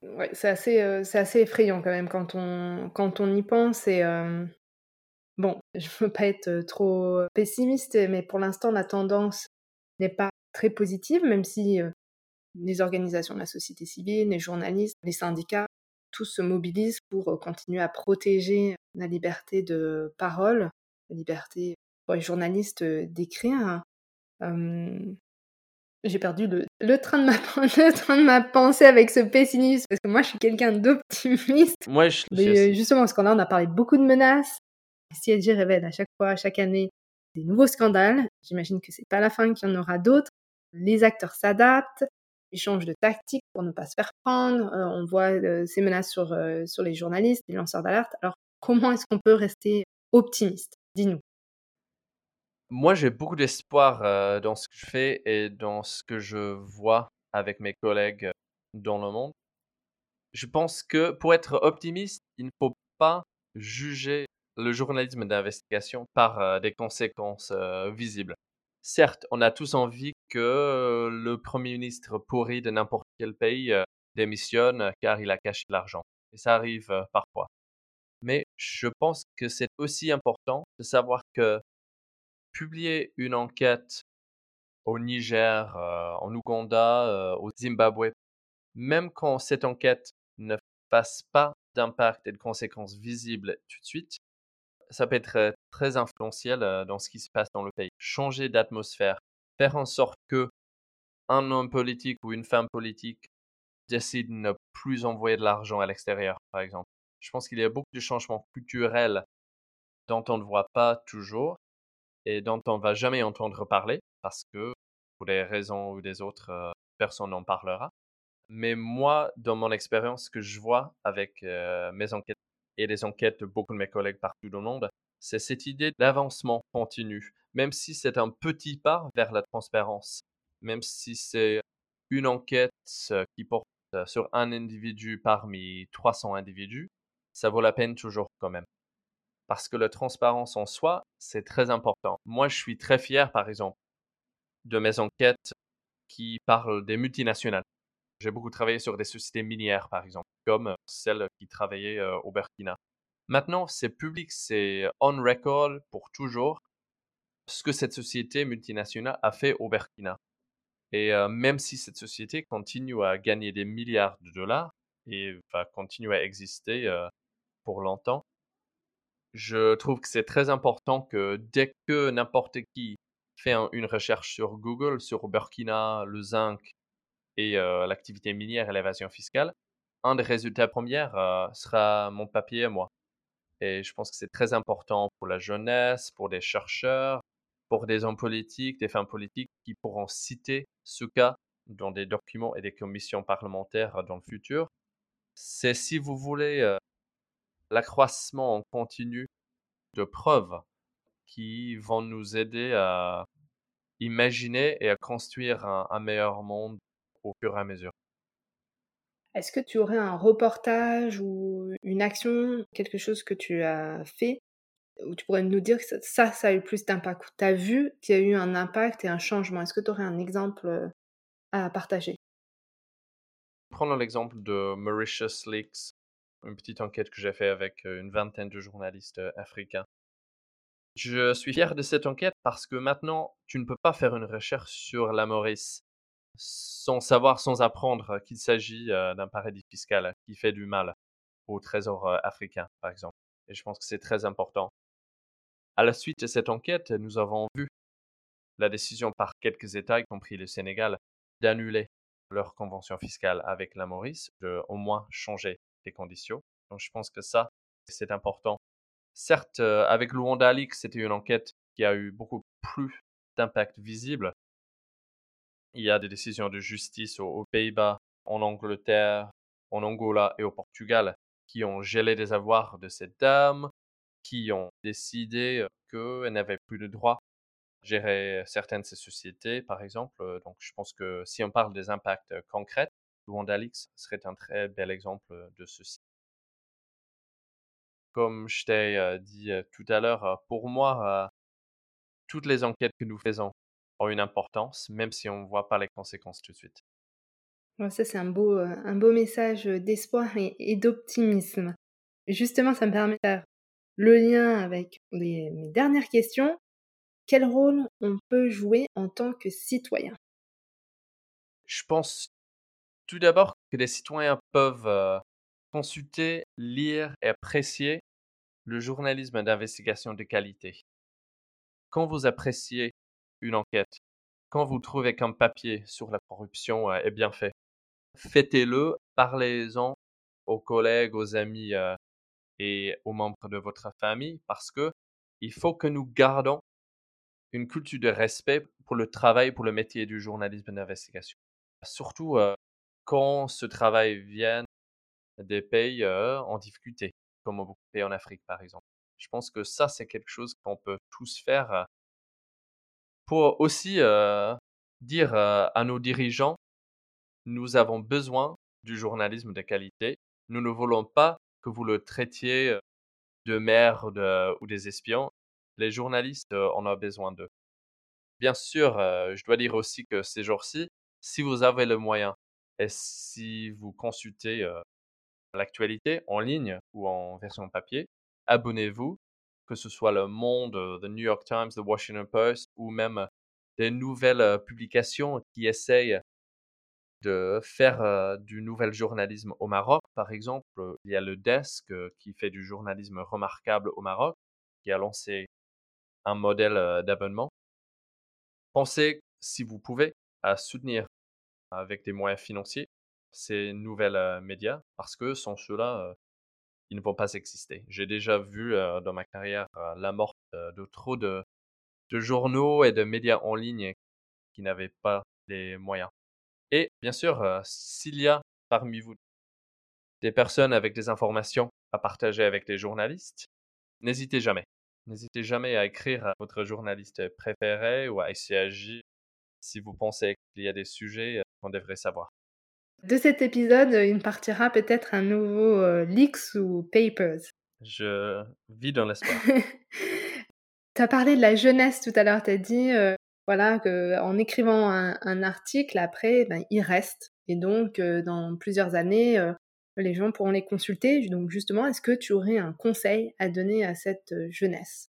Ouais, c'est assez, euh, assez effrayant quand même quand on, quand on y pense. Et euh, bon, je veux pas être euh, trop pessimiste, mais pour l'instant, la tendance n'est pas très positive, même si les organisations de la société civile, les journalistes, les syndicats, tous se mobilisent pour continuer à protéger la liberté de parole, la liberté pour les journalistes d'écrire. j'ai perdu le, train de ma, le train de ma pensée avec ce pessimisme, parce que moi je suis quelqu'un d'optimiste. Moi je, Mais justement, parce qu'on là on a parlé beaucoup de menaces. CLG révèle à chaque fois, chaque année, des nouveaux scandales. J'imagine que c'est pas la fin, qu'il y en aura d'autres. Les acteurs s'adaptent, ils changent de tactique pour ne pas se faire prendre. on voit ces menaces sur, sur les journalistes, les lanceurs d'alerte. Alors, comment est-ce qu'on peut rester optimiste? Dis-nous. Moi, j'ai beaucoup d'espoir dans ce que je fais et dans ce que je vois avec mes collègues dans le monde. Je pense que pour être optimiste, il ne faut pas juger le journalisme d'investigation par des conséquences visibles. Certes, on a tous envie que le Premier ministre pourri de n'importe quel pays démissionne car il a caché l'argent. Et ça arrive parfois. Mais je pense que c'est aussi important de savoir que publier une enquête au Niger, en Ouganda, au Zimbabwe, même quand cette enquête ne fasse pas d'impact et de conséquences visibles tout de suite, ça peut être très influentiel dans ce qui se passe dans le pays. Changer d'atmosphère, faire en sorte que un homme politique ou une femme politique décide de ne plus envoyer de l'argent à l'extérieur, par exemple. Je pense qu'il y a beaucoup de changements culturels dont on ne voit pas toujours et dont on va jamais entendre parler parce que pour des raisons ou des autres, euh, personne n'en parlera. Mais moi, dans mon expérience, ce que je vois avec euh, mes enquêtes et les enquêtes de beaucoup de mes collègues partout dans le monde, c'est cette idée d'avancement continu, même si c'est un petit pas vers la transparence, même si c'est une enquête euh, qui porte sur un individu parmi 300 individus, ça vaut la peine toujours quand même parce que la transparence en soi, c'est très important. Moi, je suis très fier, par exemple, de mes enquêtes qui parlent des multinationales. J'ai beaucoup travaillé sur des sociétés minières, par exemple, comme celle qui travaillait euh, au Burkina. Maintenant, c'est public, c'est on record pour toujours. ce que cette société multinationale a fait au Burkina. Et même si cette société continue à gagner des milliards de dollars et va continuer à exister pour longtemps, je trouve que c'est très important que dès que n'importe qui fait une recherche sur Google sur Burkina, le zinc et l'activité minière et l'évasion fiscale, un des résultats premiers sera mon papier à moi. Et je pense que c'est très important pour la jeunesse, pour des chercheurs, pour des hommes politiques, des femmes politiques qui pourront citer ce cas dans des documents et des commissions parlementaires dans le futur. C'est si vous voulez l'accroissement en continu de preuves qui vont nous aider à imaginer et à construire un, meilleur monde au fur et à mesure. Est-ce que tu aurais un reportage ou une action, quelque chose que tu as fait, où tu pourrais nous dire que ça, ça a eu plus d'impact? Tu as vu qu'il y a eu un impact et un changement? Est-ce que tu aurais un exemple euh, à partager? Prenons l'exemple de Mauritius Leaks, une petite enquête que j'ai faite avec euh, une vingtaine de journalistes euh, africains. Je suis fier de cette enquête parce que maintenant, tu ne peux pas faire une recherche sur la Maurice sans savoir, sans apprendre qu'il s'agit d'un paradis fiscal qui fait du mal au trésor africain, par exemple. Et je pense que c'est très important. À la suite de cette enquête, nous avons vu la décision par quelques États, y compris le Sénégal, d'annuler leur convention fiscale avec la Maurice, de au moins changer les conditions. Donc je pense que ça, c'est important. Certes, avec Luanda c'était une enquête qui a eu beaucoup plus d'impact visible, il y a des décisions de justice aux, Pays-Bas, en Angleterre, en Angola et au Portugal qui ont gelé des avoirs de cette dame, qui ont décidé qu'elle n'avait plus de droit à gérer certaines de ces sociétés, par exemple. Donc, je pense que si on parle des impacts concrets, Luandalix serait un très bel exemple de ceci. Comme je t'ai dit tout à l'heure, pour moi, toutes les enquêtes que nous faisons ont une importance, même si on ne voit pas les conséquences tout de suite. ça, c'est un beau, euh, un beau message d'espoir et, d'optimisme. Justement, ça me permet de faire le lien avec mes dernières questions. Quel rôle on peut jouer en tant que citoyen? Je pense tout d'abord que les citoyens peuvent euh, consulter, lire et apprécier le journalisme d'investigation de qualité. Quand vous appréciez une enquête. Quand vous trouvez qu'un papier sur la corruption euh, est bien fait, faites-le, parlez-en aux collègues, aux amis euh, et aux membres de votre famille parce que il faut que nous gardons une culture de respect pour le travail, pour le métier du journalisme d'investigation. Surtout euh, quand ce travail vient des pays en difficulté, comme beaucoup de pays en Afrique par exemple. Je pense que ça, c'est quelque chose qu'on peut tous faire pour aussi dire à nos dirigeants, nous avons besoin du journalisme de qualité. Nous ne voulons pas que vous le traitiez de merde ou des espions. Les journalistes, on a besoin d'eux. Bien sûr, je dois dire aussi que ces jours-ci, si vous avez le moyen et si vous consultez l'actualité en ligne ou en version papier, abonnez-vous que ce soit le Monde, euh, The New York Times, The Washington Post ou même des nouvelles euh, publications qui essayent de faire euh, du nouvel journalisme au Maroc. Par exemple, il y a le Desk qui fait du journalisme remarquable au Maroc, qui a lancé un modèle d'abonnement. Pensez, si vous pouvez, à soutenir avec des moyens financiers ces nouvelles médias, parce que sans cela, ils ne vont pas exister. J'ai déjà vu dans ma carrière la mort de trop de, journaux et de médias en ligne qui n'avaient pas les moyens. Et bien sûr, s'il y a parmi vous des personnes avec des informations à partager avec les journalistes, n'hésitez jamais. N'hésitez jamais à écrire à votre journaliste préféré ou à ICAJ si vous pensez qu'il y a des sujets qu'on devrait savoir. De cet épisode, il partira peut-être un nouveau euh, Leaks ou Papers. Je vis dans l'espoir. tu as parlé de la jeunesse tout à l'heure, tu as dit euh, voilà, qu'en écrivant un, article, après, ben, il reste. Et donc, euh, dans plusieurs années, les gens pourront les consulter. Donc, justement, est-ce que tu aurais un conseil à donner à cette jeunesse?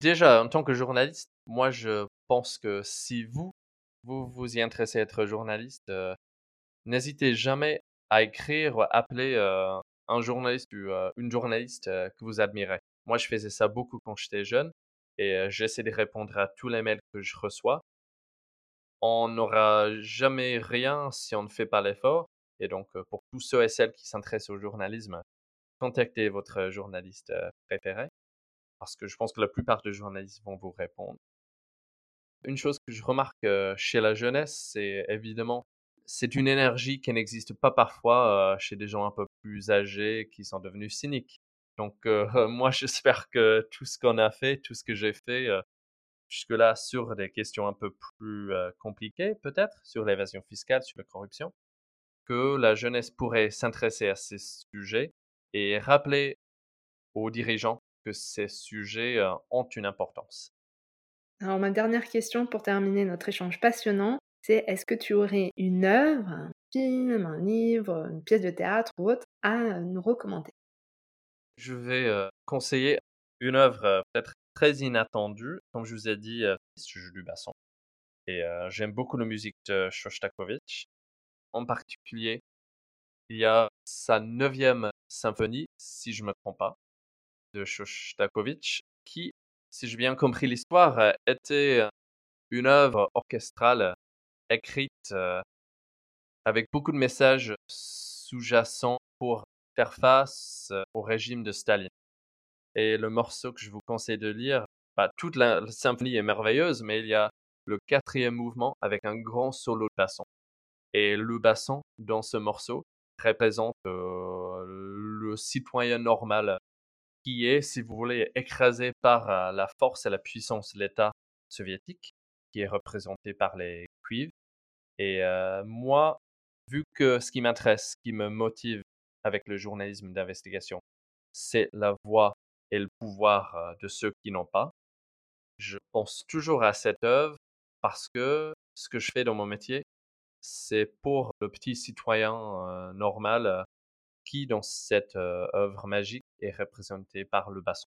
Déjà, en tant que journaliste, moi, je pense que si vous, vous vous y intéressez à être journaliste, euh, n'hésitez jamais à écrire appeler euh, un journaliste ou euh, une journaliste que vous admirez. Moi, je faisais ça beaucoup quand j'étais jeune et j'essaie de répondre à tous les mails que je reçois. On n'aura jamais rien si on ne fait pas l'effort. Et donc, pour tous ceux et celles qui s'intéressent au journalisme, contactez votre journaliste préféré parce que je pense que la plupart des journalistes vont vous répondre. Une chose que je remarque chez la jeunesse, c'est évidemment, c'est une énergie qui n'existe pas parfois chez des gens un peu plus âgés qui sont devenus cyniques. Donc moi, j'espère que tout ce qu'on a fait, tout ce que j'ai fait jusque-là sur des questions un peu plus compliquées, peut-être, sur l'évasion fiscale, sur la corruption, que la jeunesse pourrait s'intéresser à ces sujets et rappeler aux dirigeants que ces sujets ont une importance. Alors ma dernière question pour terminer notre échange passionnant, c'est est-ce que tu aurais une œuvre, un film, un livre, une pièce de théâtre ou autre à nous recommander? Je vais conseiller une œuvre peut-être très inattendue. Comme je vous ai dit, je joue du basson. Et j'aime beaucoup la musique de Shostakovich. En particulier, il y a sa neuvième symphonie, si je ne me trompe pas, de Shostakovich, qui, si j'ai bien compris l'histoire, euh, était euh, une œuvre orchestrale écrite euh, avec beaucoup de messages sous-jacents pour faire face au régime de Staline. Et le morceau que je vous conseille de lire, bah, toute la, symphonie est merveilleuse, mais il y a le quatrième mouvement avec un grand solo de basson. Et le basson, dans ce morceau, représente le citoyen normal qui est, si vous voulez, écrasé par euh, la force et la puissance de l'État soviétique, qui est représenté par les cuivres. Et moi, vu que ce qui m'intéresse, ce qui me motive avec le journalisme d'investigation, c'est la voix et le pouvoir de ceux qui n'ont pas, je pense toujours à cette œuvre parce que ce que je fais dans mon métier, c'est pour le petit citoyen normal qui, dans cette œuvre magique, est représenté par le basson.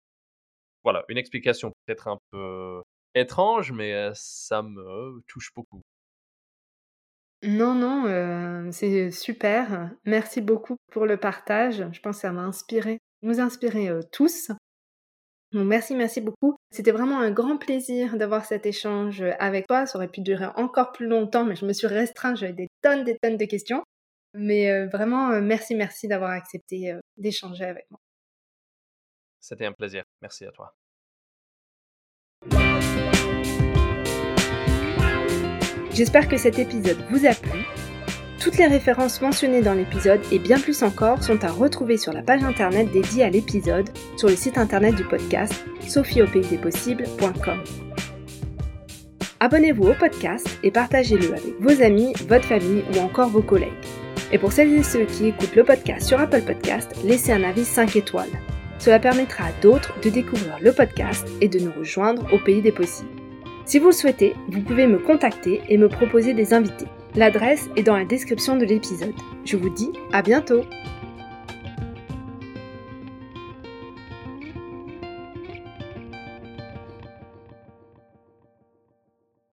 Voilà, une explication peut-être un peu étrange, mais ça me touche beaucoup. Non, non, c'est super. Merci beaucoup pour le partage. Je pense que ça m'a inspiré, nous inspirer tous. Donc merci, merci beaucoup. C'était vraiment un grand plaisir d'avoir cet échange avec toi. Ça aurait pu durer encore plus longtemps, mais je me suis restreinte. J'avais des tonnes, des tonnes de questions. Mais euh, vraiment, euh, merci, merci d'avoir accepté euh, d'échanger avec moi. C'était un plaisir. Merci à toi. J'espère que cet épisode vous a plu. Toutes les références mentionnées dans l'épisode et bien plus encore sont à retrouver sur la page internet dédiée à l'épisode sur le site internet du podcast sophieaupaysdespossibles.com. Abonnez-vous au podcast et partagez-le avec vos amis, votre famille ou encore vos collègues. Et pour celles et ceux qui écoutent le podcast sur Apple Podcast, laissez un avis 5 étoiles. Cela permettra à d'autres de découvrir le podcast et de nous rejoindre au pays des possibles. Si vous le souhaitez, vous pouvez me contacter et me proposer des invités. L'adresse est dans la description de l'épisode. Je vous dis à bientôt